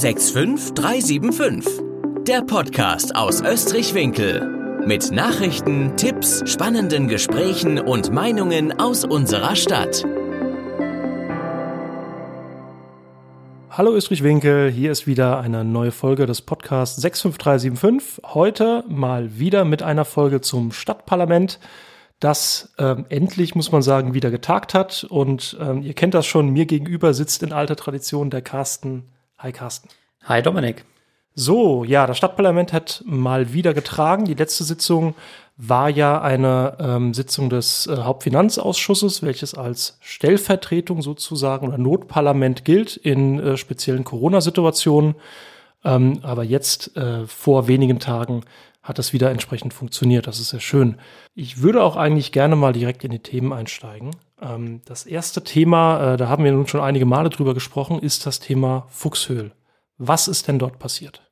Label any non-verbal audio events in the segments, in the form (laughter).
65375. Der Podcast aus Österreich-Winkel. Mit Nachrichten, Tipps, spannenden Gesprächen und Meinungen aus unserer Stadt. Hallo Österreich-Winkel, hier ist wieder eine neue Folge des Podcasts 65375. Heute mal wieder mit einer Folge zum Stadtparlament das ähm, endlich, muss man sagen, wieder getagt hat. Und ähm, ihr kennt das schon, mir gegenüber sitzt in alter Tradition der Carsten. Hi Carsten. Hi Dominik. So, ja, das Stadtparlament hat mal wieder getragen. Die letzte Sitzung war ja eine ähm, Sitzung des äh, Hauptfinanzausschusses, welches als Stellvertretung sozusagen oder Notparlament gilt in äh, speziellen Corona-Situationen. Ähm, aber jetzt äh, vor wenigen Tagen hat das wieder entsprechend funktioniert. Das ist sehr schön. Ich würde auch eigentlich gerne mal direkt in die Themen einsteigen. Ähm, das erste Thema, äh, da haben wir nun schon einige Male drüber gesprochen, ist das Thema Fuchshöhl. Was ist denn dort passiert?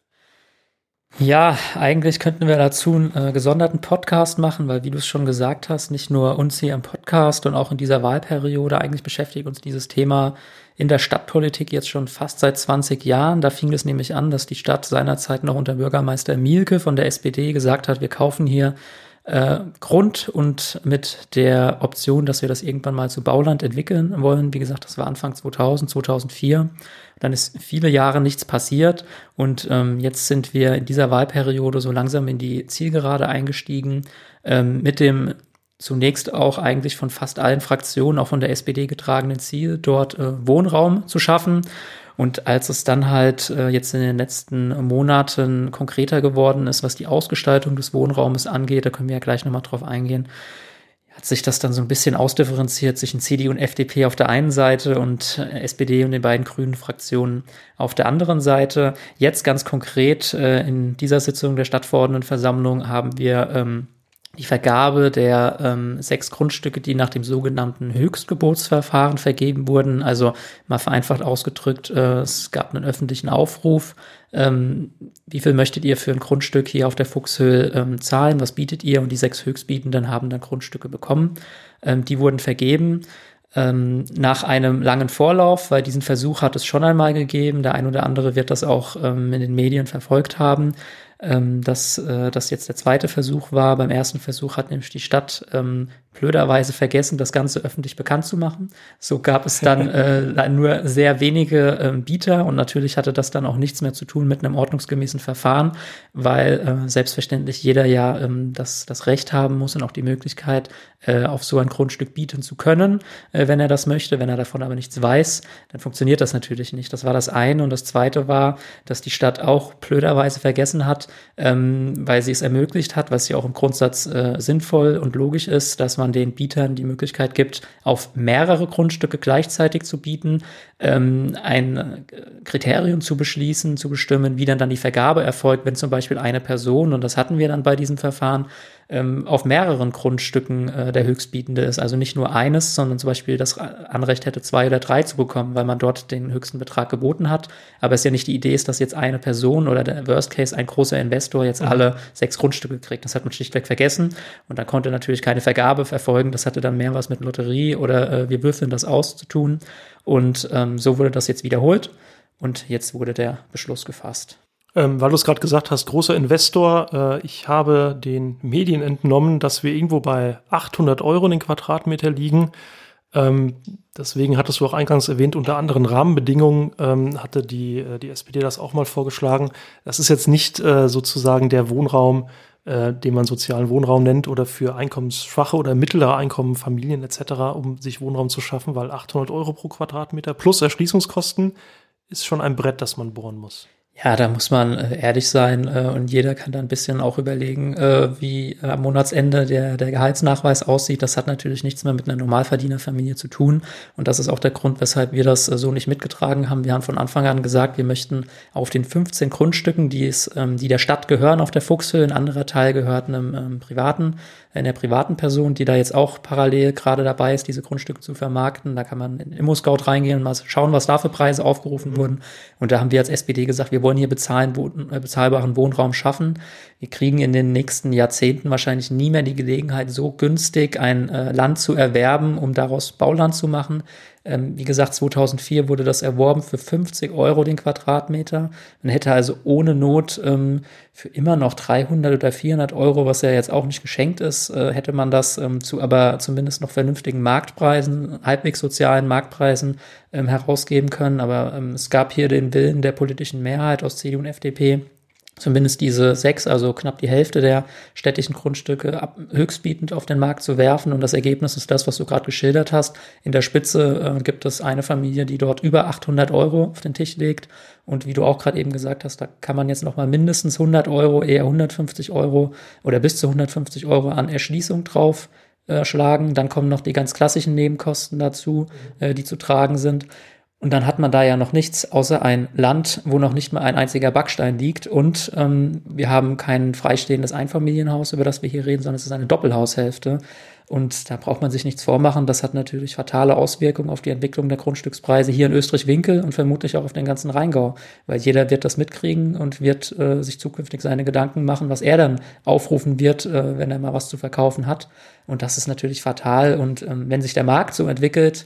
Ja, eigentlich könnten wir dazu einen äh, gesonderten Podcast machen, weil wie du es schon gesagt hast, nicht nur uns hier im Podcast und auch in dieser Wahlperiode, eigentlich beschäftigt uns dieses Thema in der Stadtpolitik jetzt schon fast seit 20 Jahren. Da fing es nämlich an, dass die Stadt seinerzeit noch unter Bürgermeister Mielke von der SPD gesagt hat, wir kaufen hier äh, Grund und mit der Option, dass wir das irgendwann mal zu Bauland entwickeln wollen. Wie gesagt, das war Anfang 2000, 2004. Dann ist viele Jahre nichts passiert und ähm, jetzt sind wir in dieser Wahlperiode so langsam in die Zielgerade eingestiegen ähm, mit dem zunächst auch eigentlich von fast allen Fraktionen, auch von der SPD getragenen Ziel, dort äh, Wohnraum zu schaffen. Und als es dann halt äh, jetzt in den letzten Monaten konkreter geworden ist, was die Ausgestaltung des Wohnraumes angeht, da können wir ja gleich nochmal drauf eingehen, hat sich das dann so ein bisschen ausdifferenziert zwischen CDU und FDP auf der einen Seite und äh, SPD und den beiden grünen Fraktionen auf der anderen Seite. Jetzt ganz konkret äh, in dieser Sitzung der Stadtverordnetenversammlung haben wir ähm, die Vergabe der ähm, sechs Grundstücke, die nach dem sogenannten Höchstgebotsverfahren vergeben wurden. Also mal vereinfacht ausgedrückt, äh, es gab einen öffentlichen Aufruf. Ähm, wie viel möchtet ihr für ein Grundstück hier auf der Fuchshöhe ähm, zahlen? Was bietet ihr? Und die sechs Höchstbietenden haben dann Grundstücke bekommen. Ähm, die wurden vergeben ähm, nach einem langen Vorlauf, weil diesen Versuch hat es schon einmal gegeben. Der ein oder andere wird das auch ähm, in den Medien verfolgt haben ähm, dass äh, das jetzt der zweite Versuch war. Beim ersten Versuch hat nämlich die Stadt ähm, blöderweise vergessen, das Ganze öffentlich bekannt zu machen. So gab es dann (laughs) äh, nur sehr wenige ähm, Bieter und natürlich hatte das dann auch nichts mehr zu tun mit einem ordnungsgemäßen Verfahren, weil äh, selbstverständlich jeder ja ähm, das, das Recht haben muss und auch die Möglichkeit, äh, auf so ein Grundstück bieten zu können, äh, wenn er das möchte. Wenn er davon aber nichts weiß, dann funktioniert das natürlich nicht. Das war das eine. Und das zweite war, dass die Stadt auch blöderweise vergessen hat, ähm, weil sie es ermöglicht hat, was ja auch im Grundsatz äh, sinnvoll und logisch ist, dass man den Bietern die Möglichkeit gibt, auf mehrere Grundstücke gleichzeitig zu bieten, ähm, ein Kriterium zu beschließen, zu bestimmen, wie dann dann die Vergabe erfolgt, wenn zum Beispiel eine Person, und das hatten wir dann bei diesem Verfahren, ähm, auf mehreren Grundstücken äh, der Höchstbietende ist. Also nicht nur eines, sondern zum Beispiel das Anrecht hätte, zwei oder drei zu bekommen, weil man dort den höchsten Betrag geboten hat. Aber es ja nicht die Idee ist, dass jetzt eine Person oder der Worst Case ein großer Investor jetzt mhm. alle sechs Grundstücke kriegt. Das hat man schlichtweg vergessen. Und da konnte natürlich keine Vergabe verfolgen. Das hatte dann mehr was mit Lotterie oder äh, wir würfeln das aus zu tun. Und ähm, so wurde das jetzt wiederholt. Und jetzt wurde der Beschluss gefasst. Ähm, weil du es gerade gesagt hast, großer Investor. Äh, ich habe den Medien entnommen, dass wir irgendwo bei 800 Euro den Quadratmeter liegen. Ähm, deswegen hattest du auch eingangs erwähnt, unter anderen Rahmenbedingungen ähm, hatte die, äh, die SPD das auch mal vorgeschlagen. Das ist jetzt nicht äh, sozusagen der Wohnraum, äh, den man sozialen Wohnraum nennt oder für einkommensschwache oder mittlere Einkommen, Familien etc., um sich Wohnraum zu schaffen, weil 800 Euro pro Quadratmeter plus Erschließungskosten ist schon ein Brett, das man bohren muss. Ja, da muss man äh, ehrlich sein äh, und jeder kann da ein bisschen auch überlegen, äh, wie am Monatsende der, der Gehaltsnachweis aussieht. Das hat natürlich nichts mehr mit einer Normalverdienerfamilie zu tun und das ist auch der Grund, weshalb wir das so nicht mitgetragen haben. Wir haben von Anfang an gesagt, wir möchten auf den 15 Grundstücken, die es, ähm, die der Stadt gehören, auf der Fuchshöhe, ein anderer Teil gehört einem ähm, privaten in der privaten Person, die da jetzt auch parallel gerade dabei ist, diese Grundstücke zu vermarkten. Da kann man in Immo-Scout reingehen und mal schauen, was da für Preise aufgerufen wurden. Und da haben wir als SPD gesagt, wir wollen hier bezahlen, äh, bezahlbaren Wohnraum schaffen. Wir kriegen in den nächsten Jahrzehnten wahrscheinlich nie mehr die Gelegenheit, so günstig ein äh, Land zu erwerben, um daraus Bauland zu machen. Ähm, wie gesagt, 2004 wurde das erworben für 50 Euro den Quadratmeter. Man hätte also ohne Not ähm, für immer noch 300 oder 400 Euro, was ja jetzt auch nicht geschenkt ist, äh, hätte man das ähm, zu aber zumindest noch vernünftigen Marktpreisen, halbwegs sozialen Marktpreisen ähm, herausgeben können. Aber ähm, es gab hier den Willen der politischen Mehrheit aus CDU und FDP, zumindest diese sechs, also knapp die Hälfte der städtischen Grundstücke ab, höchstbietend auf den Markt zu werfen. Und das Ergebnis ist das, was du gerade geschildert hast. In der Spitze äh, gibt es eine Familie, die dort über 800 Euro auf den Tisch legt. Und wie du auch gerade eben gesagt hast, da kann man jetzt noch mal mindestens 100 Euro, eher 150 Euro oder bis zu 150 Euro an Erschließung drauf äh, schlagen. Dann kommen noch die ganz klassischen Nebenkosten dazu, äh, die zu tragen sind. Und dann hat man da ja noch nichts außer ein Land, wo noch nicht mal ein einziger Backstein liegt. Und ähm, wir haben kein freistehendes Einfamilienhaus, über das wir hier reden, sondern es ist eine Doppelhaushälfte. Und da braucht man sich nichts vormachen. Das hat natürlich fatale Auswirkungen auf die Entwicklung der Grundstückspreise hier in Österreich-Winkel und vermutlich auch auf den ganzen Rheingau. Weil jeder wird das mitkriegen und wird äh, sich zukünftig seine Gedanken machen, was er dann aufrufen wird, äh, wenn er mal was zu verkaufen hat. Und das ist natürlich fatal. Und ähm, wenn sich der Markt so entwickelt,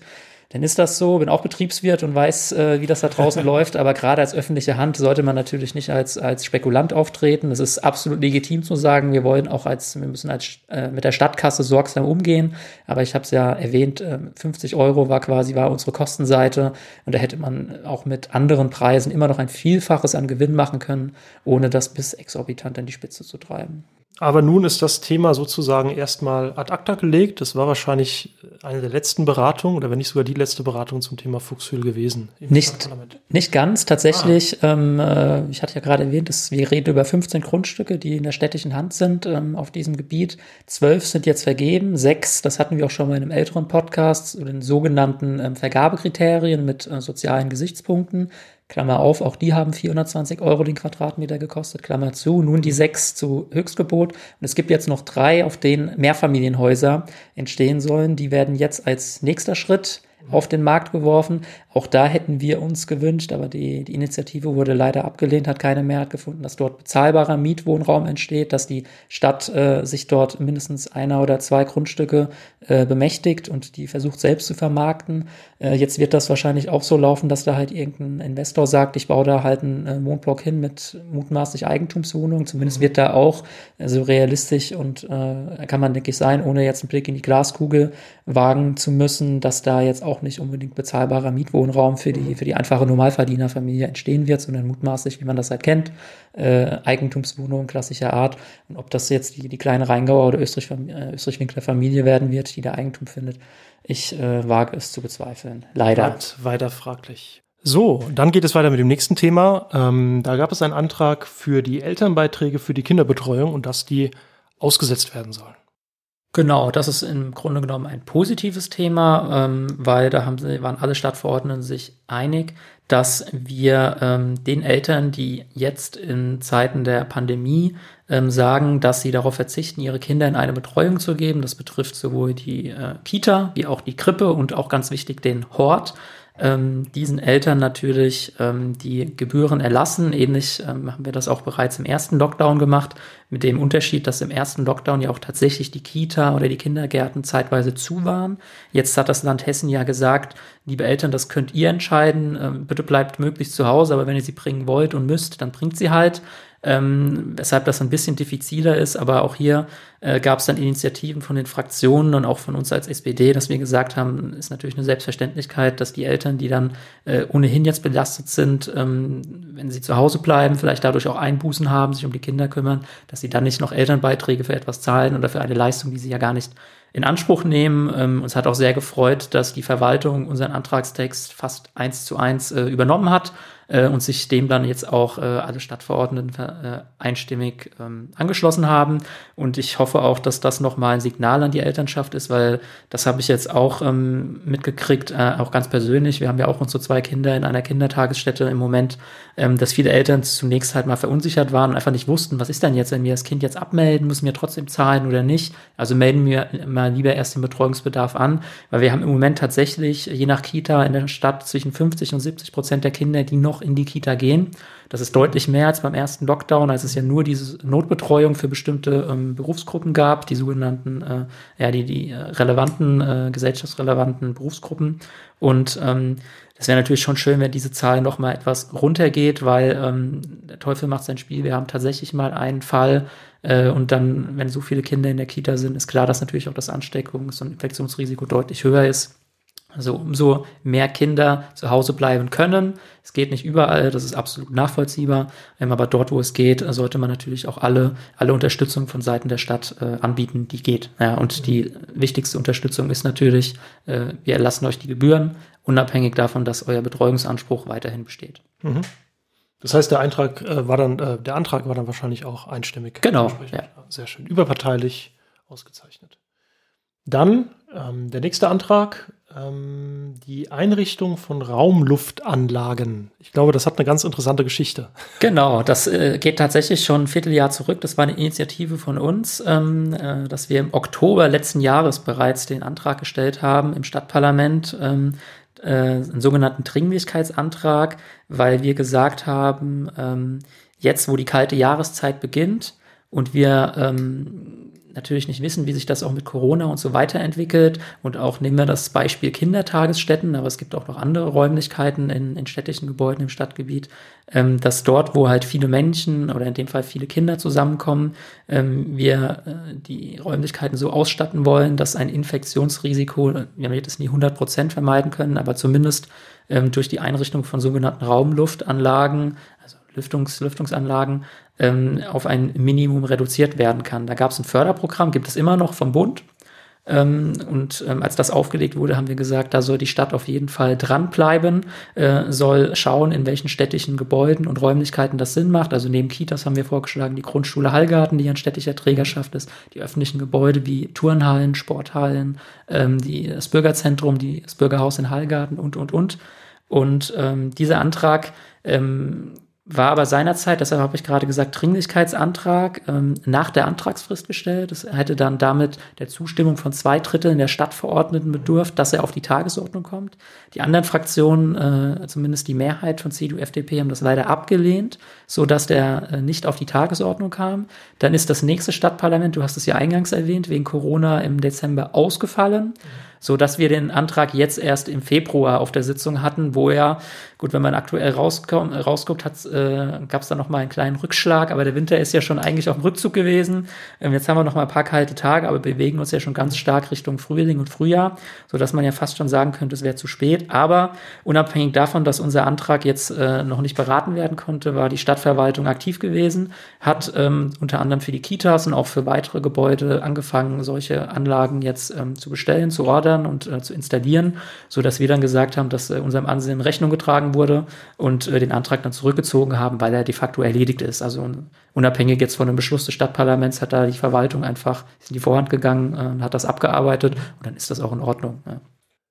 dann ist das so. Bin auch Betriebswirt und weiß, äh, wie das da draußen (laughs) läuft. Aber gerade als öffentliche Hand sollte man natürlich nicht als, als Spekulant auftreten. Es ist absolut legitim zu sagen, wir wollen auch als, wir müssen als, äh, mit der Stadtkasse sorgsam umgehen. Aber ich habe es ja erwähnt, äh, 50 Euro war quasi, war unsere Kostenseite. Und da hätte man auch mit anderen Preisen immer noch ein Vielfaches an Gewinn machen können, ohne das bis exorbitant an die Spitze zu treiben. Aber nun ist das Thema sozusagen erstmal ad acta gelegt. Das war wahrscheinlich eine der letzten Beratungen oder wenn nicht sogar die letzte Beratung zum Thema Fuchshühl gewesen. Nicht, nicht ganz, tatsächlich. Ah. Ähm, äh, ich hatte ja gerade erwähnt, dass wir reden über 15 Grundstücke, die in der städtischen Hand sind ähm, auf diesem Gebiet. Zwölf sind jetzt vergeben, sechs, das hatten wir auch schon mal in einem älteren Podcast, den sogenannten ähm, Vergabekriterien mit äh, sozialen Gesichtspunkten. Klammer auf, auch die haben 420 Euro den Quadratmeter gekostet, Klammer zu, nun die sechs zu Höchstgebot. Und es gibt jetzt noch drei, auf denen Mehrfamilienhäuser entstehen sollen. Die werden jetzt als nächster Schritt auf den Markt geworfen. Auch da hätten wir uns gewünscht, aber die, die Initiative wurde leider abgelehnt, hat keine Mehrheit gefunden, dass dort bezahlbarer Mietwohnraum entsteht, dass die Stadt äh, sich dort mindestens einer oder zwei Grundstücke äh, bemächtigt und die versucht selbst zu vermarkten. Äh, jetzt wird das wahrscheinlich auch so laufen, dass da halt irgendein Investor sagt, ich baue da halt einen äh, Wohnblock hin mit mutmaßlich Eigentumswohnungen. Zumindest wird da auch äh, so realistisch und äh, kann man, denke ich, sein, ohne jetzt einen Blick in die Glaskugel wagen zu müssen, dass da jetzt auch nicht unbedingt bezahlbarer Mietwohnraum Wohnraum für die, für die einfache Normalverdienerfamilie entstehen wird, sondern mutmaßlich, wie man das halt kennt, äh, Eigentumswohnungen klassischer Art. Und ob das jetzt die, die kleine Rheingauer oder Österreich-Winkler äh, Österreich Familie werden wird, die da Eigentum findet, ich äh, wage es zu bezweifeln. Leider. Bleibt weiter fraglich. So, dann geht es weiter mit dem nächsten Thema. Ähm, da gab es einen Antrag für die Elternbeiträge für die Kinderbetreuung und dass die ausgesetzt werden sollen. Genau, das ist im Grunde genommen ein positives Thema, ähm, weil da haben, waren alle Stadtverordneten sich einig, dass wir ähm, den Eltern, die jetzt in Zeiten der Pandemie ähm, sagen, dass sie darauf verzichten, ihre Kinder in eine Betreuung zu geben, das betrifft sowohl die äh, Kita wie auch die Krippe und auch ganz wichtig den Hort, ähm, diesen Eltern natürlich ähm, die Gebühren erlassen. Ähnlich ähm, haben wir das auch bereits im ersten Lockdown gemacht, mit dem Unterschied, dass im ersten Lockdown ja auch tatsächlich die Kita oder die Kindergärten zeitweise zu waren. Jetzt hat das Land Hessen ja gesagt, liebe Eltern, das könnt ihr entscheiden, ähm, bitte bleibt möglichst zu Hause, aber wenn ihr sie bringen wollt und müsst, dann bringt sie halt ähm, weshalb das ein bisschen diffiziler ist. Aber auch hier äh, gab es dann Initiativen von den Fraktionen und auch von uns als SPD, dass wir gesagt haben, ist natürlich eine Selbstverständlichkeit, dass die Eltern, die dann äh, ohnehin jetzt belastet sind, ähm, wenn sie zu Hause bleiben, vielleicht dadurch auch Einbußen haben, sich um die Kinder kümmern, dass sie dann nicht noch Elternbeiträge für etwas zahlen oder für eine Leistung, die sie ja gar nicht in Anspruch nehmen. Ähm, uns hat auch sehr gefreut, dass die Verwaltung unseren Antragstext fast eins zu eins äh, übernommen hat äh, und sich dem dann jetzt auch äh, alle Stadtverordneten äh, einstimmig ähm, angeschlossen haben. Und ich hoffe auch, dass das nochmal ein Signal an die Elternschaft ist, weil das habe ich jetzt auch ähm, mitgekriegt, äh, auch ganz persönlich. Wir haben ja auch unsere zwei Kinder in einer Kindertagesstätte im Moment, ähm, dass viele Eltern zunächst halt mal verunsichert waren und einfach nicht wussten, was ist denn jetzt, wenn wir das Kind jetzt abmelden, müssen wir trotzdem zahlen oder nicht. Also melden wir mal lieber erst den Betreuungsbedarf an, weil wir haben im Moment tatsächlich, je nach Kita in der Stadt, zwischen 50 und 70 Prozent der Kinder, die noch in die Kita gehen. Das ist deutlich mehr als beim ersten Lockdown, als es ja nur diese Notbetreuung für bestimmte ähm, Berufsgruppen gab, die sogenannten, äh, ja, die, die äh, relevanten, äh, gesellschaftsrelevanten Berufsgruppen. Und ähm, das wäre natürlich schon schön, wenn diese Zahl noch mal etwas runtergeht, weil ähm, der Teufel macht sein Spiel. Wir haben tatsächlich mal einen Fall äh, und dann, wenn so viele Kinder in der Kita sind, ist klar, dass natürlich auch das Ansteckungs- und Infektionsrisiko deutlich höher ist. Also umso mehr Kinder zu Hause bleiben können. Es geht nicht überall, das ist absolut nachvollziehbar. Ähm, aber dort, wo es geht, sollte man natürlich auch alle, alle Unterstützung von Seiten der Stadt äh, anbieten, die geht. Ja, und die wichtigste Unterstützung ist natürlich, äh, wir erlassen euch die Gebühren, unabhängig davon, dass euer Betreuungsanspruch weiterhin besteht. Mhm. Das heißt, der Eintrag äh, war dann, äh, der Antrag war dann wahrscheinlich auch einstimmig. Genau. Ja. Sehr schön. Überparteilich ausgezeichnet. Dann ähm, der nächste Antrag, ähm, die Einrichtung von Raumluftanlagen. Ich glaube, das hat eine ganz interessante Geschichte. Genau, das äh, geht tatsächlich schon ein Vierteljahr zurück. Das war eine Initiative von uns, ähm, äh, dass wir im Oktober letzten Jahres bereits den Antrag gestellt haben im Stadtparlament, ähm, äh, einen sogenannten Dringlichkeitsantrag, weil wir gesagt haben, ähm, jetzt, wo die kalte Jahreszeit beginnt und wir ähm, natürlich nicht wissen, wie sich das auch mit Corona und so weiter entwickelt. Und auch nehmen wir das Beispiel Kindertagesstätten, aber es gibt auch noch andere Räumlichkeiten in, in städtischen Gebäuden im Stadtgebiet, ähm, dass dort, wo halt viele Menschen oder in dem Fall viele Kinder zusammenkommen, ähm, wir äh, die Räumlichkeiten so ausstatten wollen, dass ein Infektionsrisiko, wir wird es nie 100 Prozent vermeiden können, aber zumindest ähm, durch die Einrichtung von sogenannten Raumluftanlagen, also Lüftungs, Lüftungsanlagen, ähm, auf ein Minimum reduziert werden kann. Da gab es ein Förderprogramm, gibt es immer noch vom Bund. Ähm, und ähm, als das aufgelegt wurde, haben wir gesagt, da soll die Stadt auf jeden Fall dranbleiben, äh, soll schauen, in welchen städtischen Gebäuden und Räumlichkeiten das Sinn macht. Also neben Kitas haben wir vorgeschlagen, die Grundschule Hallgarten, die an städtischer Trägerschaft ist, die öffentlichen Gebäude wie Turnhallen, Sporthallen, ähm, die, das Bürgerzentrum, die, das Bürgerhaus in Hallgarten und, und, und. Und ähm, dieser Antrag ähm, war aber seinerzeit, deshalb habe ich gerade gesagt, Dringlichkeitsantrag ähm, nach der Antragsfrist gestellt. Das hätte dann damit der Zustimmung von zwei Dritteln der Stadtverordneten bedurft, dass er auf die Tagesordnung kommt. Die anderen Fraktionen, äh, zumindest die Mehrheit von CDU, FDP, haben das leider abgelehnt, so dass der äh, nicht auf die Tagesordnung kam. Dann ist das nächste Stadtparlament, du hast es ja eingangs erwähnt, wegen Corona im Dezember ausgefallen. Mhm so dass wir den Antrag jetzt erst im Februar auf der Sitzung hatten, wo er, gut, wenn man aktuell rauskommt, rausguckt, äh, gab es da noch mal einen kleinen Rückschlag, aber der Winter ist ja schon eigentlich auf dem Rückzug gewesen. Ähm, jetzt haben wir noch mal ein paar kalte Tage, aber bewegen uns ja schon ganz stark Richtung Frühling und Frühjahr, so dass man ja fast schon sagen könnte, es wäre zu spät. Aber unabhängig davon, dass unser Antrag jetzt äh, noch nicht beraten werden konnte, war die Stadtverwaltung aktiv gewesen, hat ähm, unter anderem für die Kitas und auch für weitere Gebäude angefangen, solche Anlagen jetzt ähm, zu bestellen, zu ordern runterladen und äh, zu installieren, so dass wir dann gesagt haben, dass äh, unserem Ansehen Rechnung getragen wurde und äh, den Antrag dann zurückgezogen haben, weil er de facto erledigt ist. Also unabhängig jetzt von dem Beschluss des Stadtparlaments hat da die Verwaltung einfach in die Vorhand gegangen äh, und hat das abgearbeitet und dann ist das auch in Ordnung. Ja.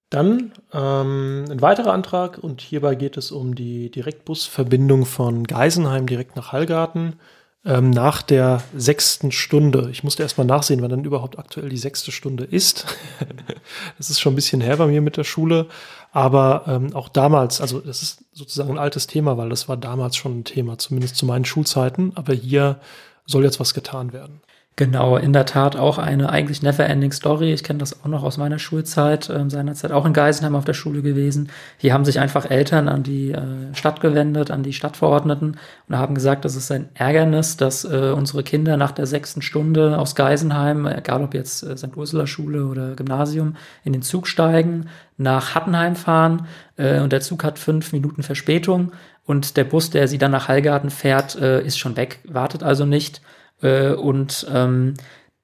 Dann ähm, ein weiterer Antrag und hierbei geht es um die Direktbusverbindung von Geisenheim direkt nach Hallgarten ähm, nach der sechsten Stunde. Ich musste erstmal nachsehen, wann dann überhaupt aktuell die sechste Stunde ist. (laughs) das ist schon ein bisschen her bei mir mit der Schule. Aber ähm, auch damals, also das ist sozusagen ein altes Thema, weil das war damals schon ein Thema, zumindest zu meinen Schulzeiten. Aber hier soll jetzt was getan werden. Genau, in der Tat auch eine eigentlich never-ending Story. Ich kenne das auch noch aus meiner Schulzeit, äh, seinerzeit auch in Geisenheim auf der Schule gewesen. Hier haben sich einfach Eltern an die äh, Stadt gewendet, an die Stadtverordneten und haben gesagt, das ist ein Ärgernis, dass äh, unsere Kinder nach der sechsten Stunde aus Geisenheim, egal ob jetzt äh, St. Ursula Schule oder Gymnasium, in den Zug steigen, nach Hattenheim fahren äh, und der Zug hat fünf Minuten Verspätung und der Bus, der sie dann nach Hallgarten fährt, äh, ist schon weg, wartet also nicht. Äh, und ähm,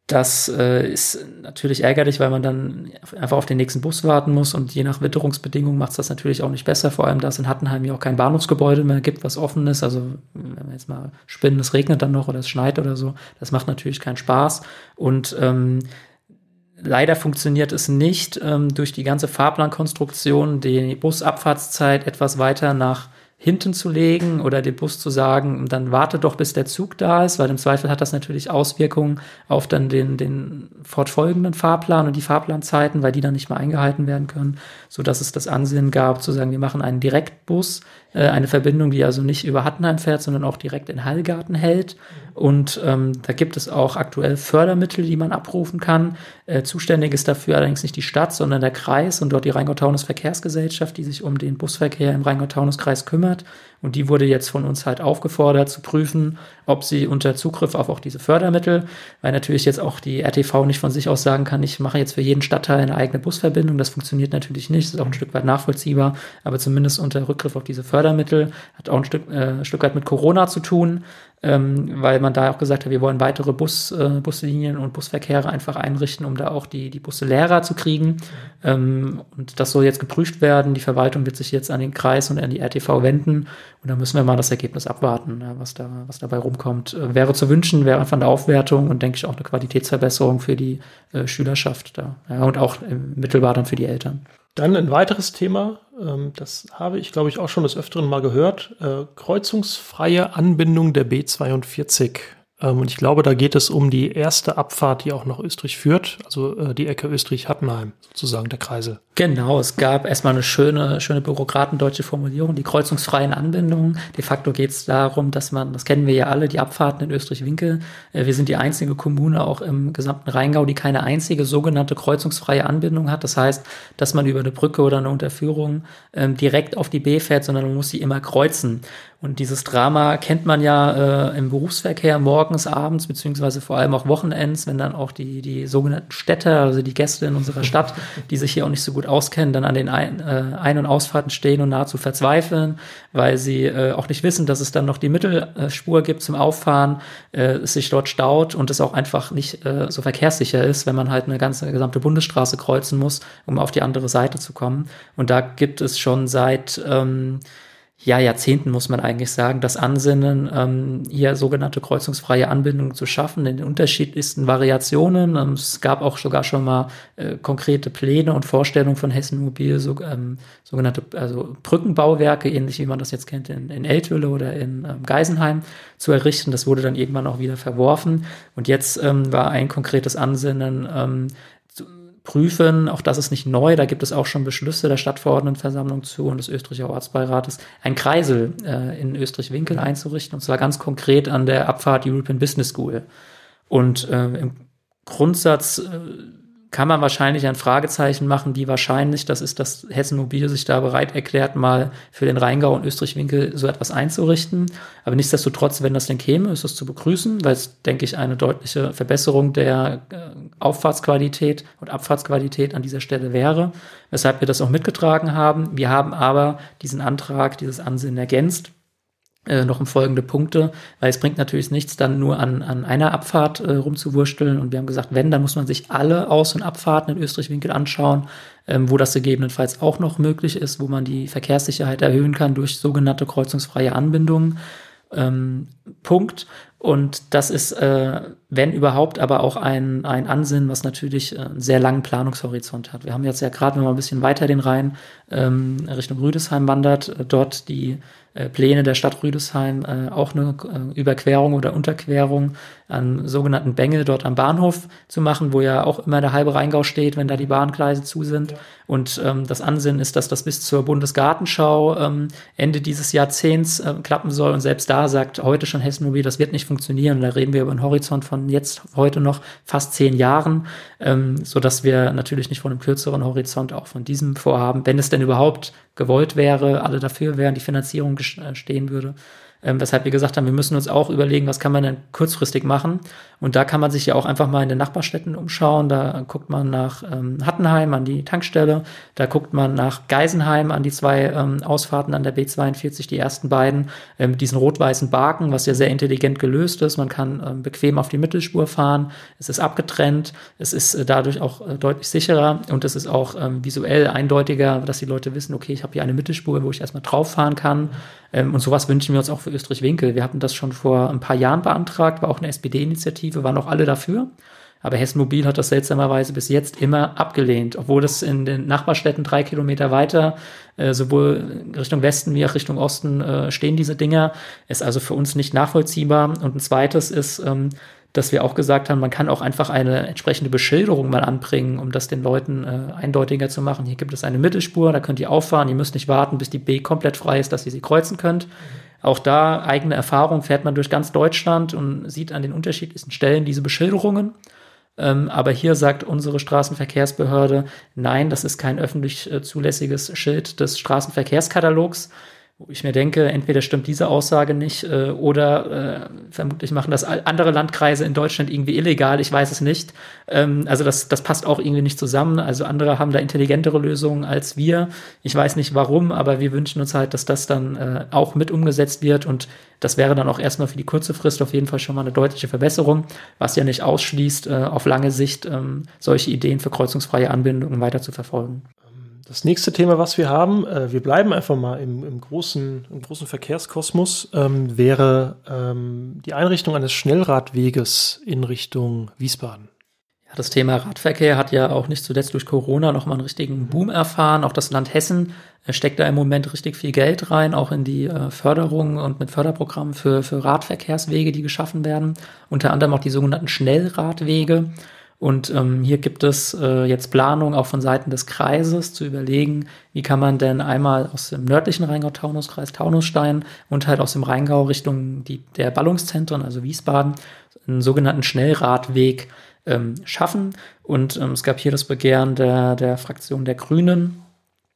das äh, ist natürlich ärgerlich, weil man dann einfach auf den nächsten Bus warten muss und je nach Witterungsbedingungen macht es das natürlich auch nicht besser, vor allem da es in Hattenheim ja auch kein Bahnhofsgebäude mehr gibt, was offen ist. Also wenn wir jetzt mal spinnen, es regnet dann noch oder es schneit oder so, das macht natürlich keinen Spaß. Und ähm, Leider funktioniert es nicht, ähm, durch die ganze Fahrplankonstruktion die Busabfahrtszeit etwas weiter nach hinten zu legen oder dem Bus zu sagen, dann warte doch, bis der Zug da ist, weil im Zweifel hat das natürlich Auswirkungen auf dann den, den fortfolgenden Fahrplan und die Fahrplanzeiten, weil die dann nicht mehr eingehalten werden können, so dass es das Ansehen gab, zu sagen, wir machen einen Direktbus eine Verbindung, die also nicht über Hattenheim fährt, sondern auch direkt in Hallgarten hält. Und ähm, da gibt es auch aktuell Fördermittel, die man abrufen kann. Äh, zuständig ist dafür allerdings nicht die Stadt, sondern der Kreis und dort die Rheingau-Taunus Verkehrsgesellschaft, die sich um den Busverkehr im Rheingau-Taunus-Kreis kümmert. Und die wurde jetzt von uns halt aufgefordert zu prüfen, ob sie unter Zugriff auf auch diese Fördermittel, weil natürlich jetzt auch die RTV nicht von sich aus sagen kann, ich mache jetzt für jeden Stadtteil eine eigene Busverbindung. Das funktioniert natürlich nicht, das ist auch ein Stück weit nachvollziehbar, aber zumindest unter Rückgriff auf diese Fördermittel hat auch ein Stück, äh, Stück weit mit Corona zu tun ähm, weil man da auch gesagt hat, wir wollen weitere Bus, äh, Buslinien und Busverkehre einfach einrichten, um da auch die, die Busse leerer zu kriegen. Ähm, und das soll jetzt geprüft werden. Die Verwaltung wird sich jetzt an den Kreis und an die RTV wenden. Und da müssen wir mal das Ergebnis abwarten, ja, was, da, was dabei rumkommt. Äh, wäre zu wünschen, wäre einfach eine Aufwertung und denke ich auch eine Qualitätsverbesserung für die äh, Schülerschaft da. Ja, und auch mittelbar dann für die Eltern. Dann ein weiteres Thema, ähm, das habe ich, glaube ich, auch schon des Öfteren mal gehört. Äh, kreuzungsfreie Anbindung der B42. Ähm, und ich glaube, da geht es um die erste Abfahrt, die auch nach Österreich führt, also äh, die Ecke Österreich-Hattenheim, sozusagen der Kreisel. Genau, es gab erstmal eine schöne, schöne bürokratendeutsche Formulierung, die kreuzungsfreien Anbindungen. De facto geht es darum, dass man, das kennen wir ja alle, die Abfahrten in Österreich-Winkel. Äh, wir sind die einzige Kommune auch im gesamten Rheingau, die keine einzige sogenannte kreuzungsfreie Anbindung hat. Das heißt, dass man über eine Brücke oder eine Unterführung ähm, direkt auf die B fährt, sondern man muss sie immer kreuzen. Und dieses Drama kennt man ja äh, im Berufsverkehr morgens, abends, beziehungsweise vor allem auch Wochenends, wenn dann auch die, die sogenannten Städter, also die Gäste in unserer Stadt, die sich hier auch nicht so gut auskennen, dann an den Ein-, äh, Ein- und Ausfahrten stehen und nahezu verzweifeln, weil sie äh, auch nicht wissen, dass es dann noch die Mittelspur gibt zum Auffahren, äh, es sich dort staut und es auch einfach nicht so verkehrssicher ist, wenn man halt eine ganze gesamte Bundesstraße kreuzen muss, um auf die andere Seite zu kommen. Und da gibt es schon seit ähm, ja, Jahrzehnten muss man eigentlich sagen, das Ansinnen, ähm, hier sogenannte kreuzungsfreie Anbindungen zu schaffen in den unterschiedlichsten Variationen. Ähm, es gab auch sogar schon mal äh, konkrete Pläne und Vorstellungen von Hessen Mobil, so, ähm, sogenannte also Brückenbauwerke, ähnlich wie man das jetzt kennt in, in Eltville oder in ähm, Geisenheim, zu errichten. Das wurde dann irgendwann auch wieder verworfen. Und jetzt ähm, war ein konkretes Ansinnen, ähm, prüfen. Auch das ist nicht neu. Da gibt es auch schon Beschlüsse der Stadtverordnetenversammlung zu und des Österreicher Ortsbeirates, ein Kreisel äh, in Österreich-Winkel einzurichten. Und zwar ganz konkret an der Abfahrt European Business School. Und äh, im Grundsatz äh, kann man wahrscheinlich ein Fragezeichen machen, wie wahrscheinlich das ist, dass Hessen Mobil sich da bereit erklärt, mal für den Rheingau und Österreich-Winkel so etwas einzurichten. Aber nichtsdestotrotz, wenn das denn käme, ist es zu begrüßen, weil es, denke ich, eine deutliche Verbesserung der äh, Auffahrtsqualität und Abfahrtsqualität an dieser Stelle wäre, weshalb wir das auch mitgetragen haben. Wir haben aber diesen Antrag, dieses Ansinnen ergänzt äh, noch um folgende Punkte, weil es bringt natürlich nichts, dann nur an, an einer Abfahrt äh, rumzuwursteln. Und wir haben gesagt, wenn, dann muss man sich alle Aus- und Abfahrten in Österreich-Winkel anschauen, ähm, wo das gegebenenfalls auch noch möglich ist, wo man die Verkehrssicherheit erhöhen kann durch sogenannte kreuzungsfreie Anbindungen. Ähm, Punkt. Und das ist, äh, wenn überhaupt, aber auch ein, ein Ansinnen, was natürlich äh, einen sehr langen Planungshorizont hat. Wir haben jetzt ja gerade, wenn man ein bisschen weiter den Rhein ähm, Richtung Rüdesheim wandert, äh, dort die Pläne der Stadt Rüdesheim äh, auch eine äh, Überquerung oder Unterquerung an sogenannten Bengel dort am Bahnhof zu machen, wo ja auch immer der halbe Rheingau steht, wenn da die Bahngleise zu sind. Ja. Und ähm, das Ansinnen ist, dass das bis zur Bundesgartenschau ähm, Ende dieses Jahrzehnts äh, klappen soll. Und selbst da sagt heute schon Hessen Mobil, das wird nicht funktionieren. Da reden wir über einen Horizont von jetzt heute noch fast zehn Jahren, ähm, so dass wir natürlich nicht von einem kürzeren Horizont auch von diesem Vorhaben, wenn es denn überhaupt gewollt wäre, alle dafür wären, die Finanzierung äh, stehen würde, ähm, weshalb wir gesagt haben, wir müssen uns auch überlegen, was kann man denn kurzfristig machen. Und da kann man sich ja auch einfach mal in den Nachbarstädten umschauen. Da guckt man nach ähm, Hattenheim an die Tankstelle, da guckt man nach Geisenheim an die zwei ähm, Ausfahrten an der B42, die ersten beiden, äh, mit diesen rot-weißen Barken, was ja sehr intelligent gelöst ist. Man kann ähm, bequem auf die Mittelspur fahren, es ist abgetrennt, es ist äh, dadurch auch äh, deutlich sicherer und es ist auch ähm, visuell eindeutiger, dass die Leute wissen, okay, ich habe hier eine Mittelspur, wo ich erstmal drauf fahren kann. Ähm, und sowas wünschen wir uns auch für Österreich-Winkel. Wir hatten das schon vor ein paar Jahren beantragt, war auch eine SPD-Initiative, waren auch alle dafür. Aber Hessen Mobil hat das seltsamerweise bis jetzt immer abgelehnt, obwohl das in den Nachbarstädten drei Kilometer weiter, äh, sowohl Richtung Westen wie auch Richtung Osten äh, stehen diese Dinger. Ist also für uns nicht nachvollziehbar. Und ein zweites ist, ähm, dass wir auch gesagt haben, man kann auch einfach eine entsprechende Beschilderung mal anbringen, um das den Leuten äh, eindeutiger zu machen. Hier gibt es eine Mittelspur, da könnt ihr auffahren, ihr müsst nicht warten, bis die B komplett frei ist, dass ihr sie kreuzen könnt. Auch da eigene Erfahrung fährt man durch ganz Deutschland und sieht an den unterschiedlichsten Stellen diese Beschilderungen. Ähm, aber hier sagt unsere Straßenverkehrsbehörde, nein, das ist kein öffentlich äh, zulässiges Schild des Straßenverkehrskatalogs wo ich mir denke, entweder stimmt diese Aussage nicht äh, oder äh, vermutlich machen das andere Landkreise in Deutschland irgendwie illegal, ich weiß es nicht. Ähm, also das, das passt auch irgendwie nicht zusammen. Also andere haben da intelligentere Lösungen als wir. Ich weiß nicht warum, aber wir wünschen uns halt, dass das dann äh, auch mit umgesetzt wird und das wäre dann auch erstmal für die kurze Frist auf jeden Fall schon mal eine deutliche Verbesserung, was ja nicht ausschließt, äh, auf lange Sicht ähm, solche Ideen für kreuzungsfreie Anbindungen weiter zu verfolgen. Das nächste Thema, was wir haben, äh, wir bleiben einfach mal im, im, großen, im großen Verkehrskosmos, ähm, wäre ähm, die Einrichtung eines Schnellradweges in Richtung Wiesbaden. Ja, das Thema Radverkehr hat ja auch nicht zuletzt durch Corona nochmal einen richtigen Boom erfahren. Auch das Land Hessen äh, steckt da im Moment richtig viel Geld rein, auch in die äh, Förderung und mit Förderprogrammen für, für Radverkehrswege, die geschaffen werden. Unter anderem auch die sogenannten Schnellradwege. Und ähm, hier gibt es äh, jetzt Planung auch von Seiten des Kreises zu überlegen, wie kann man denn einmal aus dem nördlichen Rheingau-Taunus-Kreis Taunusstein und halt aus dem Rheingau Richtung die, der Ballungszentren, also Wiesbaden, einen sogenannten Schnellradweg ähm, schaffen. Und ähm, es gab hier das Begehren der, der Fraktion der Grünen,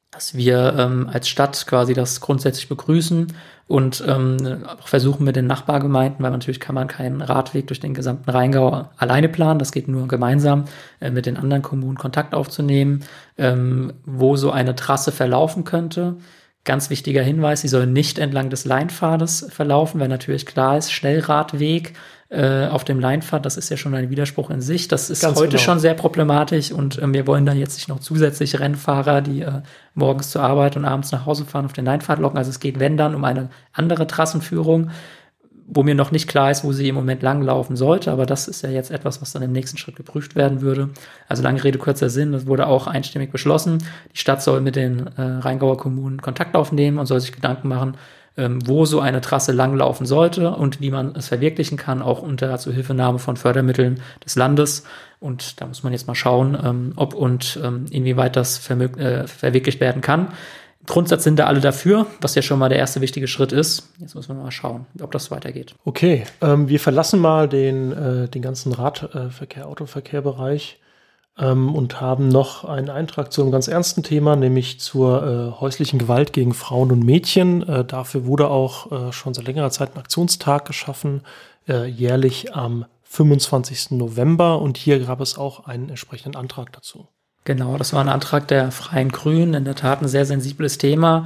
dass wir ähm, als Stadt quasi das grundsätzlich begrüßen und ähm, auch versuchen mit den Nachbargemeinden, weil natürlich kann man keinen Radweg durch den gesamten Rheingau alleine planen, das geht nur gemeinsam äh, mit den anderen Kommunen Kontakt aufzunehmen, ähm, wo so eine Trasse verlaufen könnte. Ganz wichtiger Hinweis, sie soll nicht entlang des Leinpfades verlaufen, weil natürlich klar ist, Schnellradweg äh, auf dem Leinpfad, das ist ja schon ein Widerspruch in sich. Das ist Ganz heute genau. schon sehr problematisch und äh, wir wollen dann jetzt nicht noch zusätzlich Rennfahrer, die äh, morgens zur Arbeit und abends nach Hause fahren, auf den Leinpfad locken. Also es geht, wenn dann, um eine andere Trassenführung, wo mir noch nicht klar ist, wo sie im Moment langlaufen sollte. Aber das ist ja jetzt etwas, was dann im nächsten Schritt geprüft werden würde. Also lange Rede, kurzer Sinn, das wurde auch einstimmig beschlossen. Die Stadt soll mit den äh, Rheingauer Kommunen Kontakt aufnehmen und soll sich Gedanken machen, wo so eine Trasse langlaufen sollte und wie man es verwirklichen kann, auch unter Zuhilfenahme von Fördermitteln des Landes. Und da muss man jetzt mal schauen, ähm, ob und ähm, inwieweit das äh, verwirklicht werden kann. Grundsatz sind da alle dafür, was ja schon mal der erste wichtige Schritt ist. Jetzt müssen wir mal schauen, ob das weitergeht. Okay, ähm, wir verlassen mal den, äh, den ganzen Radverkehr, Autoverkehrbereich ähm, und haben noch einen Eintrag zu einem ganz ernsten Thema, nämlich zur äh, häuslichen Gewalt gegen Frauen und Mädchen. Äh, dafür wurde auch äh, schon seit längerer Zeit ein Aktionstag geschaffen, äh, jährlich am 25. November. Und hier gab es auch einen entsprechenden Antrag dazu. Genau, das war ein Antrag der Freien Grünen. In der Tat ein sehr sensibles Thema.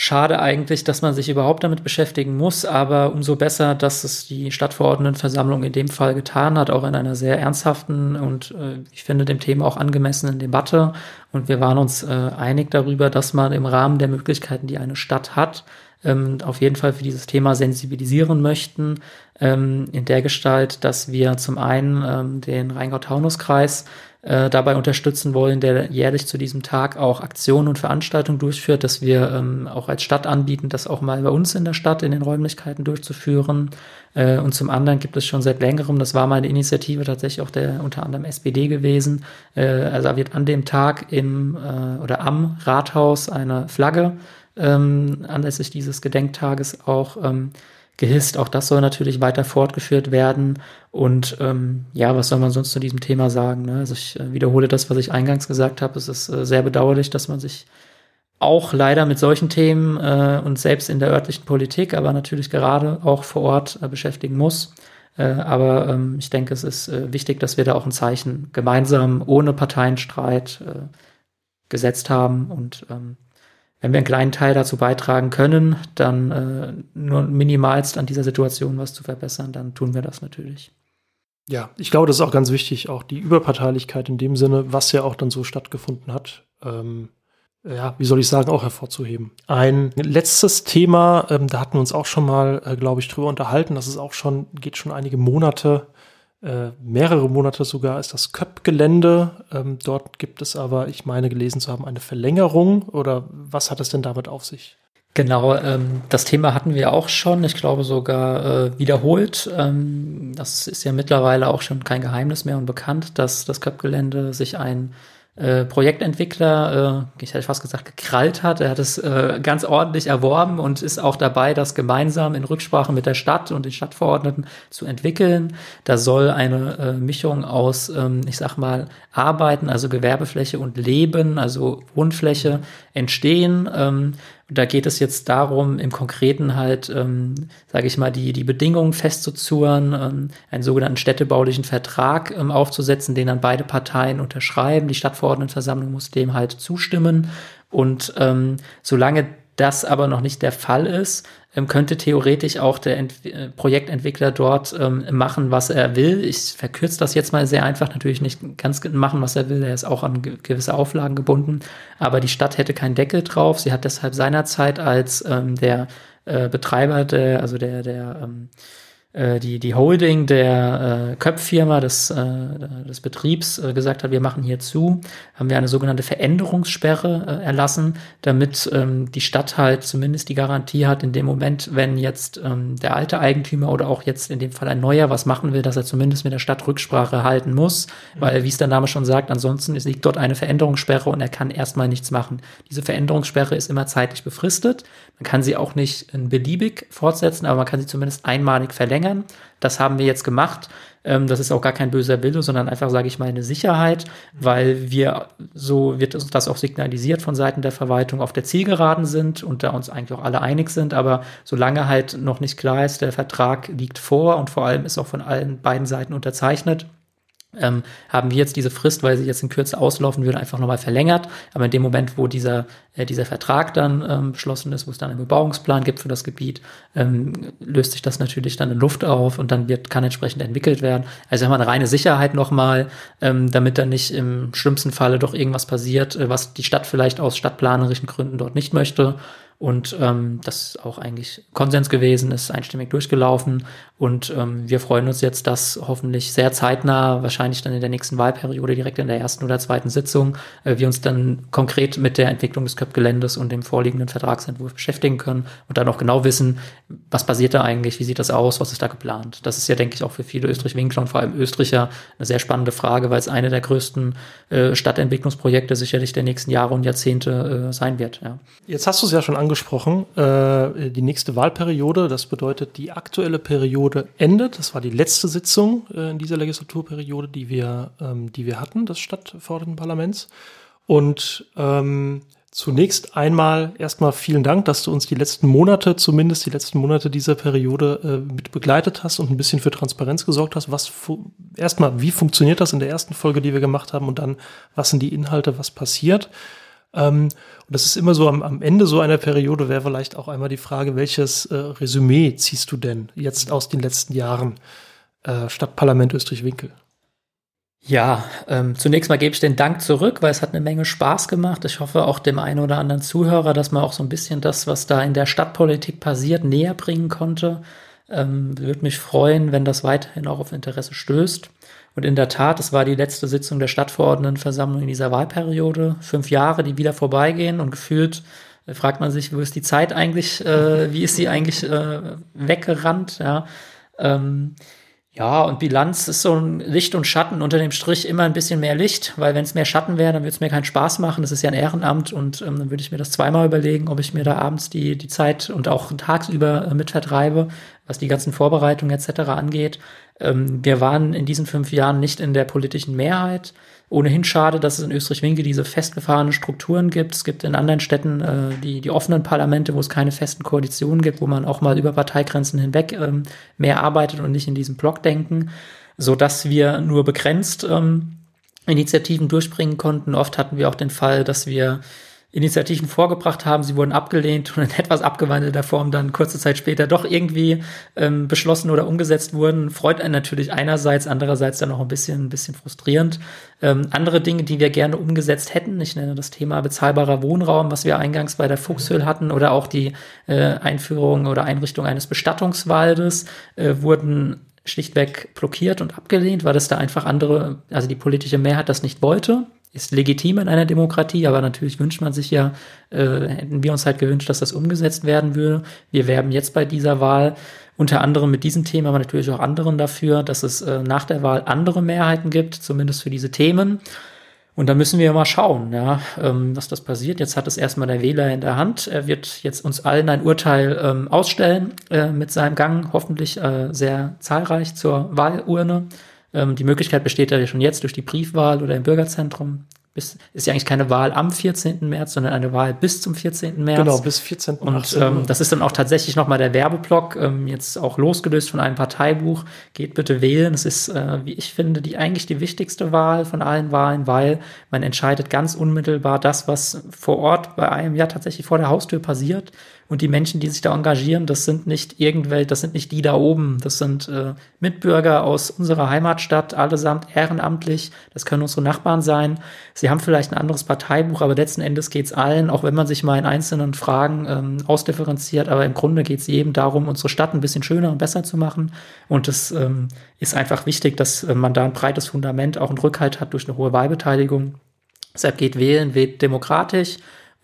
Schade eigentlich, dass man sich überhaupt damit beschäftigen muss, aber umso besser, dass es die Stadtverordnetenversammlung in dem Fall getan hat, auch in einer sehr ernsthaften und äh, ich finde dem Thema auch angemessenen Debatte. Und wir waren uns äh, einig darüber, dass man im Rahmen der Möglichkeiten, die eine Stadt hat, ähm, auf jeden Fall für dieses Thema sensibilisieren möchten, ähm, in der Gestalt, dass wir zum einen ähm, den Rheingau-Taunus-Kreis äh, dabei unterstützen wollen, der jährlich zu diesem Tag auch Aktionen und Veranstaltungen durchführt, dass wir ähm, auch als Stadt anbieten, das auch mal bei uns in der Stadt in den Räumlichkeiten durchzuführen. Äh, und zum anderen gibt es schon seit längerem, das war mal eine Initiative tatsächlich auch der unter anderem SPD gewesen, äh, also wird an dem Tag im äh, oder am Rathaus eine Flagge ähm, anlässlich dieses Gedenktages auch ähm, gehisst. Auch das soll natürlich weiter fortgeführt werden. Und ähm, ja, was soll man sonst zu diesem Thema sagen? Ne? Also ich äh, wiederhole das, was ich eingangs gesagt habe. Es ist äh, sehr bedauerlich, dass man sich auch leider mit solchen Themen äh, und selbst in der örtlichen Politik, aber natürlich gerade auch vor Ort äh, beschäftigen muss. Äh, aber ähm, ich denke, es ist äh, wichtig, dass wir da auch ein Zeichen gemeinsam ohne Parteienstreit äh, gesetzt haben und ähm, wenn wir einen kleinen Teil dazu beitragen können, dann äh, nur minimalst an dieser Situation was zu verbessern, dann tun wir das natürlich. Ja, ich glaube, das ist auch ganz wichtig, auch die Überparteilichkeit in dem Sinne, was ja auch dann so stattgefunden hat, ähm, ja, wie soll ich sagen, auch hervorzuheben. Ein letztes Thema, ähm, da hatten wir uns auch schon mal, äh, glaube ich, drüber unterhalten. Das ist auch schon, geht schon einige Monate äh, mehrere Monate sogar ist das Köpp-Gelände. Ähm, dort gibt es aber, ich meine gelesen zu haben, eine Verlängerung. Oder was hat es denn damit auf sich? Genau, ähm, das Thema hatten wir auch schon, ich glaube sogar äh, wiederholt. Ähm, das ist ja mittlerweile auch schon kein Geheimnis mehr und bekannt, dass das Köpgelände sich ein äh, Projektentwickler, äh, ich hätte fast gesagt, gekrallt hat. Er hat es äh, ganz ordentlich erworben und ist auch dabei, das gemeinsam in Rücksprache mit der Stadt und den Stadtverordneten zu entwickeln. Da soll eine äh, Mischung aus, ähm, ich sag mal, Arbeiten, also Gewerbefläche und Leben, also Wohnfläche entstehen. Ähm, da geht es jetzt darum, im Konkreten halt, ähm, sage ich mal, die, die Bedingungen festzuzurren, ähm, einen sogenannten städtebaulichen Vertrag ähm, aufzusetzen, den dann beide Parteien unterschreiben. Die Stadtverordnetenversammlung muss dem halt zustimmen. Und ähm, solange das aber noch nicht der Fall ist, ähm, könnte theoretisch auch der Ent äh, Projektentwickler dort ähm, machen, was er will. Ich verkürze das jetzt mal sehr einfach, natürlich nicht ganz machen, was er will. Er ist auch an gewisse Auflagen gebunden. Aber die Stadt hätte keinen Deckel drauf. Sie hat deshalb seinerzeit als ähm, der äh, Betreiber, der, also der, der ähm, äh, die, die Holding der äh, Köpffirma des, äh, des Betriebs äh, gesagt hat, wir machen hier zu, haben wir eine sogenannte Veränderungssperre äh, erlassen, damit ähm, die Stadt halt zumindest die Garantie hat, in dem Moment, wenn jetzt ähm, der alte Eigentümer oder auch jetzt in dem Fall ein neuer was machen will, dass er zumindest mit der Stadt Rücksprache halten muss, mhm. weil, wie es der Name schon sagt, ansonsten liegt dort eine Veränderungssperre und er kann erstmal nichts machen. Diese Veränderungssperre ist immer zeitlich befristet. Man kann sie auch nicht beliebig fortsetzen, aber man kann sie zumindest einmalig verlängern. Das haben wir jetzt gemacht. Ähm, das ist auch gar kein böser Wille, sondern einfach, sage ich mal, eine Sicherheit, weil wir, so wird uns das auch signalisiert von Seiten der Verwaltung, auf der Zielgeraden sind und da uns eigentlich auch alle einig sind. Aber solange halt noch nicht klar ist, der Vertrag liegt vor und vor allem ist auch von allen beiden Seiten unterzeichnet, ähm, haben wir jetzt diese Frist, weil sie jetzt in Kürze auslaufen würde, einfach nochmal verlängert. Aber in dem Moment, wo dieser, äh, dieser Vertrag dann ähm, beschlossen ist, wo es dann einen Bebauungsplan gibt für das Gebiet, ähm, löst sich das natürlich dann in Luft auf und dann wird, kann entsprechend entwickelt werden. Also haben wir eine reine Sicherheit nochmal, ähm, damit dann nicht im schlimmsten Falle doch irgendwas passiert, äh, was die Stadt vielleicht aus stadtplanerischen Gründen dort nicht möchte. Und ähm, das ist auch eigentlich Konsens gewesen, ist einstimmig durchgelaufen. Und ähm, wir freuen uns jetzt, dass hoffentlich sehr zeitnah, wahrscheinlich dann in der nächsten Wahlperiode, direkt in der ersten oder zweiten Sitzung, äh, wir uns dann konkret mit der Entwicklung des Köpgeländes und dem vorliegenden Vertragsentwurf beschäftigen können und dann auch genau wissen, was passiert da eigentlich, wie sieht das aus, was ist da geplant. Das ist ja, denke ich, auch für viele Österreich-Winkler und vor allem Österreicher eine sehr spannende Frage, weil es eine der größten äh, Stadtentwicklungsprojekte sicherlich der nächsten Jahre und Jahrzehnte äh, sein wird. Ja. Jetzt hast du es ja schon angesprochen, äh, die nächste Wahlperiode, das bedeutet die aktuelle Periode endet. Das war die letzte Sitzung äh, in dieser Legislaturperiode, die wir, ähm, die wir hatten, des Stadtverordnetenparlaments. Und ähm, zunächst einmal erstmal vielen Dank, dass du uns die letzten Monate, zumindest die letzten Monate dieser Periode äh, mit begleitet hast und ein bisschen für Transparenz gesorgt hast. Was erstmal, wie funktioniert das in der ersten Folge, die wir gemacht haben, und dann, was sind die Inhalte, was passiert? Ähm, und das ist immer so am, am Ende so einer Periode wäre vielleicht auch einmal die Frage, welches äh, Resümee ziehst du denn jetzt aus den letzten Jahren äh, Stadtparlament Österreich-Winkel? Ja, ähm, zunächst mal gebe ich den Dank zurück, weil es hat eine Menge Spaß gemacht. Ich hoffe auch dem einen oder anderen Zuhörer, dass man auch so ein bisschen das, was da in der Stadtpolitik passiert, näher bringen konnte. Ähm, Würde mich freuen, wenn das weiterhin auch auf Interesse stößt. Und in der Tat, es war die letzte Sitzung der Stadtverordnetenversammlung in dieser Wahlperiode. Fünf Jahre, die wieder vorbeigehen und gefühlt äh, fragt man sich, wo ist die Zeit eigentlich, äh, wie ist sie eigentlich äh, weggerannt, ja. Ähm, ja, und Bilanz ist so ein Licht und Schatten, unter dem Strich immer ein bisschen mehr Licht, weil wenn es mehr Schatten wäre, dann würde es mir keinen Spaß machen. Das ist ja ein Ehrenamt und ähm, dann würde ich mir das zweimal überlegen, ob ich mir da abends die, die Zeit und auch tagsüber äh, mit vertreibe, was die ganzen Vorbereitungen etc. angeht. Ähm, wir waren in diesen fünf Jahren nicht in der politischen Mehrheit. Ohnehin schade, dass es in Österreich-Winkel diese festgefahrenen Strukturen gibt. Es gibt in anderen Städten äh, die, die offenen Parlamente, wo es keine festen Koalitionen gibt, wo man auch mal über Parteigrenzen hinweg ähm, mehr arbeitet und nicht in diesem Blockdenken, so dass wir nur begrenzt ähm, Initiativen durchbringen konnten. Oft hatten wir auch den Fall, dass wir Initiativen vorgebracht haben, sie wurden abgelehnt und in etwas abgewandelter Form dann kurze Zeit später doch irgendwie ähm, beschlossen oder umgesetzt wurden, freut einen natürlich einerseits, andererseits dann auch ein bisschen, ein bisschen frustrierend. Ähm, andere Dinge, die wir gerne umgesetzt hätten, ich nenne das Thema bezahlbarer Wohnraum, was wir eingangs bei der Fuchshöhl hatten, oder auch die äh, Einführung oder Einrichtung eines Bestattungswaldes, äh, wurden schlichtweg blockiert und abgelehnt, weil das da einfach andere, also die politische Mehrheit das nicht wollte. Ist legitim in einer Demokratie, aber natürlich wünscht man sich ja, äh, hätten wir uns halt gewünscht, dass das umgesetzt werden würde. Wir werben jetzt bei dieser Wahl unter anderem mit diesem Thema, aber natürlich auch anderen dafür, dass es äh, nach der Wahl andere Mehrheiten gibt, zumindest für diese Themen. Und da müssen wir mal schauen, ja, ähm, was das passiert. Jetzt hat es erstmal der Wähler in der Hand. Er wird jetzt uns allen ein Urteil ähm, ausstellen äh, mit seinem Gang, hoffentlich äh, sehr zahlreich zur Wahlurne. Ähm, die Möglichkeit besteht ja schon jetzt durch die Briefwahl oder im Bürgerzentrum bis, ist ja eigentlich keine Wahl am 14. März, sondern eine Wahl bis zum 14. März. Genau, bis 14. Und ähm, das ist dann auch tatsächlich nochmal der Werbeblock, ähm, jetzt auch losgelöst von einem Parteibuch. Geht bitte wählen. Es ist, äh, wie ich finde, die eigentlich die wichtigste Wahl von allen Wahlen, weil man entscheidet ganz unmittelbar das, was vor Ort bei einem ja tatsächlich vor der Haustür passiert. Und die Menschen, die sich da engagieren, das sind nicht irgendwelche, das sind nicht die da oben. Das sind äh, Mitbürger aus unserer Heimatstadt, allesamt ehrenamtlich. Das können unsere Nachbarn sein. Sie haben vielleicht ein anderes Parteibuch, aber letzten Endes geht's allen, auch wenn man sich mal in einzelnen Fragen ähm, ausdifferenziert. Aber im Grunde geht's jedem darum, unsere Stadt ein bisschen schöner und besser zu machen. Und es ähm, ist einfach wichtig, dass äh, man da ein breites Fundament, auch einen Rückhalt hat durch eine hohe Wahlbeteiligung. Deshalb geht wählen, wählt demokratisch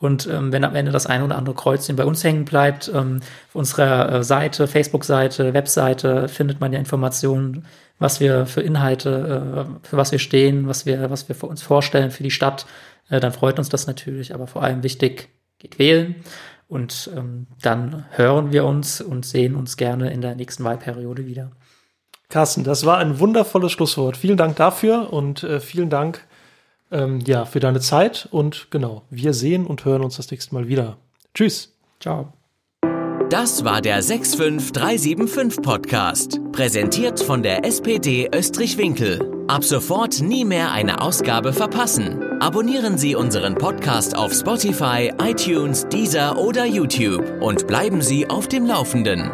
und ähm, wenn am Ende das ein oder andere Kreuzchen bei uns hängen bleibt, ähm, auf unserer äh, Seite, Facebook-Seite, Webseite findet man ja Informationen, was wir für Inhalte, äh, für was wir stehen, was wir, was wir uns vorstellen für die Stadt. Äh, dann freut uns das natürlich, aber vor allem wichtig, geht wählen. Und ähm, dann hören wir uns und sehen uns gerne in der nächsten Wahlperiode wieder. Carsten, das war ein wundervolles Schlusswort. Vielen Dank dafür und äh, vielen Dank ähm, ja, für deine Zeit und genau, wir sehen und hören uns das nächste Mal wieder. Tschüss. Ciao. Das war der 65375 Podcast, präsentiert von der SPD Österreich-Winkel. Ab sofort nie mehr eine Ausgabe verpassen. Abonnieren Sie unseren Podcast auf Spotify, iTunes, Deezer oder YouTube und bleiben Sie auf dem Laufenden.